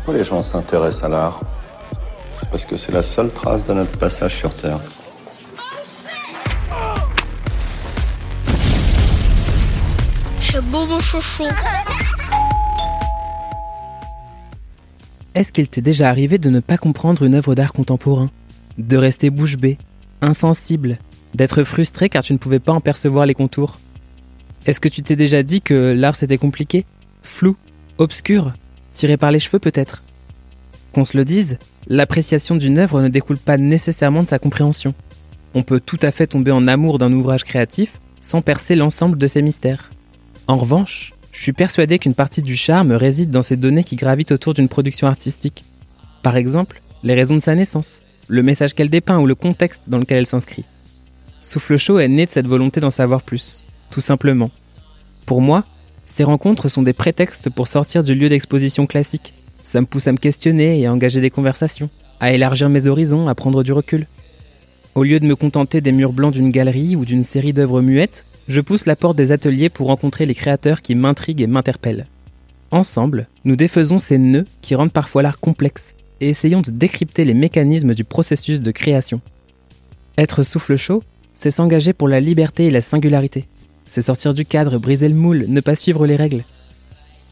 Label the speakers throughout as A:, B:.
A: Pourquoi les gens s'intéressent à l'art? Parce que c'est la seule trace de notre passage sur Terre.
B: C'est beau mon chouchou.
C: Est-ce qu'il t'est déjà arrivé de ne pas comprendre une œuvre d'art contemporain? De rester bouche bée, insensible, d'être frustré car tu ne pouvais pas en percevoir les contours? Est-ce que tu t'es déjà dit que l'art c'était compliqué, flou, obscur, tiré par les cheveux peut-être Qu'on se le dise, l'appréciation d'une œuvre ne découle pas nécessairement de sa compréhension. On peut tout à fait tomber en amour d'un ouvrage créatif sans percer l'ensemble de ses mystères. En revanche, je suis persuadé qu'une partie du charme réside dans ces données qui gravitent autour d'une production artistique. Par exemple, les raisons de sa naissance, le message qu'elle dépeint ou le contexte dans lequel elle s'inscrit. Souffle chaud est né de cette volonté d'en savoir plus, tout simplement. Pour moi, ces rencontres sont des prétextes pour sortir du lieu d'exposition classique. Ça me pousse à me questionner et à engager des conversations, à élargir mes horizons, à prendre du recul. Au lieu de me contenter des murs blancs d'une galerie ou d'une série d'œuvres muettes, je pousse la porte des ateliers pour rencontrer les créateurs qui m'intriguent et m'interpellent. Ensemble, nous défaisons ces nœuds qui rendent parfois l'art complexe et essayons de décrypter les mécanismes du processus de création. Être souffle chaud, c'est s'engager pour la liberté et la singularité. C'est sortir du cadre, briser le moule, ne pas suivre les règles.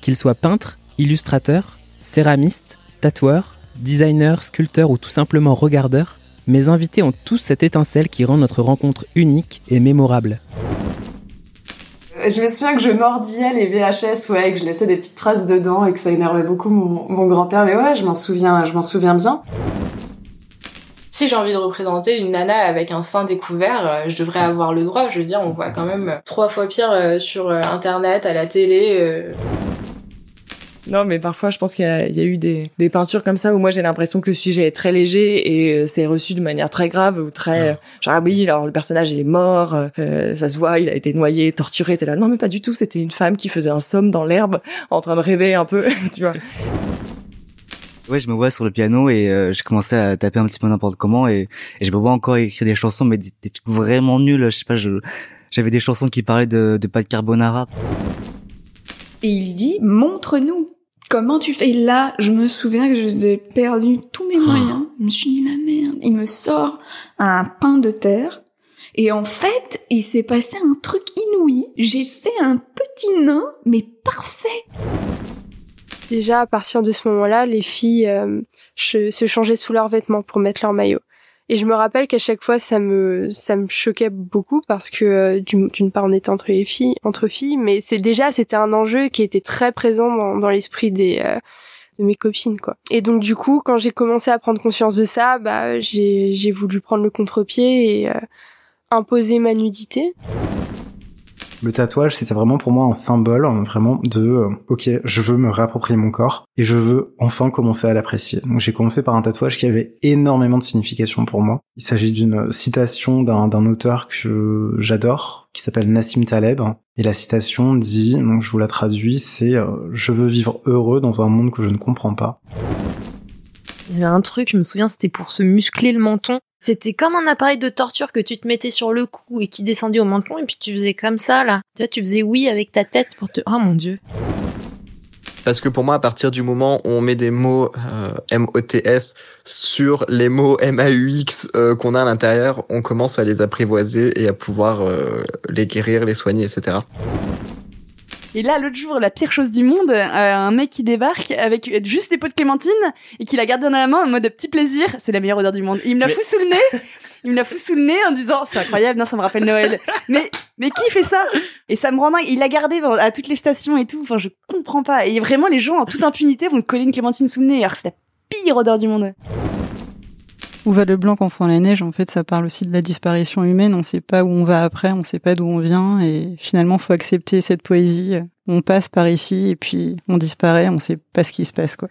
C: Qu'il soit peintre, illustrateur, céramiste, tatoueur, designer, sculpteur ou tout simplement regardeur, mes invités ont tous cette étincelle qui rend notre rencontre unique et mémorable.
D: Je me souviens que je mordillais les VHS, ouais, que je laissais des petites traces dedans et que ça énervait beaucoup mon, mon grand-père. Mais ouais, je m'en souviens, je m'en souviens bien.
E: Si j'ai envie de représenter une nana avec un sein découvert, euh, je devrais avoir le droit. Je veux dire, on voit quand même trois fois pire euh, sur euh, Internet, à la télé.
F: Non, mais parfois, je pense qu'il y, y, a eu des, des, peintures comme ça où moi j'ai l'impression que le sujet est très léger et euh, c'est reçu de manière très grave ou très ah. genre ah oui, alors le personnage il est mort, euh, ça se voit, il a été noyé, torturé. T'es là, non mais pas du tout. C'était une femme qui faisait un somme dans l'herbe, en train de rêver un peu, tu vois.
G: Ouais, je me vois sur le piano et euh, je commençais à taper un petit peu n'importe comment et, et, je me vois encore écrire des chansons mais des, trucs vraiment nuls. Je sais pas, j'avais des chansons qui parlaient de, de pâte carbonara.
H: Et il dit montre-nous Comment tu fais? Là Je me souviens que j'ai perdu tous mes moyens. Je me suis dit la merde. Il me sort un pain de terre. Et en fait, il s'est passé un truc inouï. J'ai fait un petit nain, mais parfait.
I: Déjà, à partir de ce moment-là, les filles euh, se changeaient sous leurs vêtements pour mettre leur maillot. Et je me rappelle qu'à chaque fois, ça me ça me choquait beaucoup parce que euh, d'une part, on était entre les filles, entre filles, mais c'est déjà c'était un enjeu qui était très présent dans, dans l'esprit des euh, de mes copines quoi. Et donc du coup, quand j'ai commencé à prendre conscience de ça, bah j'ai voulu prendre le contre-pied et euh, imposer ma nudité.
J: Le tatouage, c'était vraiment pour moi un symbole, hein, vraiment de euh, ok, je veux me réapproprier mon corps et je veux enfin commencer à l'apprécier. Donc j'ai commencé par un tatouage qui avait énormément de signification pour moi. Il s'agit d'une citation d'un auteur que j'adore, qui s'appelle Nassim Taleb. Et la citation dit, donc je vous la traduis, c'est euh, je veux vivre heureux dans un monde que je ne comprends pas.
K: Il y avait un truc, je me souviens, c'était pour se muscler le menton. C'était comme un appareil de torture que tu te mettais sur le cou et qui descendait au menton et puis tu faisais comme ça là. Tu vois, tu faisais oui avec ta tête pour te. Oh mon dieu.
L: Parce que pour moi, à partir du moment où on met des mots euh, M-O-T-S sur les mots M-A-U-X euh, qu'on a à l'intérieur, on commence à les apprivoiser et à pouvoir euh, les guérir, les soigner, etc.
M: Et là, l'autre jour, la pire chose du monde, euh, un mec qui débarque avec juste des pots de clémentine et qui la garde dans la main en mode petit plaisir. C'est la meilleure odeur du monde. il me la fout sous le nez. Il me la fout sous le nez en disant c'est incroyable, non, ça me rappelle Noël. Mais mais qui fait ça? Et ça me rend dingue. Il l'a gardé à toutes les stations et tout. Enfin, je comprends pas. Et vraiment, les gens en toute impunité vont te coller une clémentine sous le nez alors que c'est la pire odeur du monde.
N: Où va le blanc quand fond la neige En fait, ça parle aussi de la disparition humaine. On ne sait pas où on va après, on ne sait pas d'où on vient, et finalement, faut accepter cette poésie. On passe par ici et puis on disparaît, on ne sait pas ce qui se passe, quoi.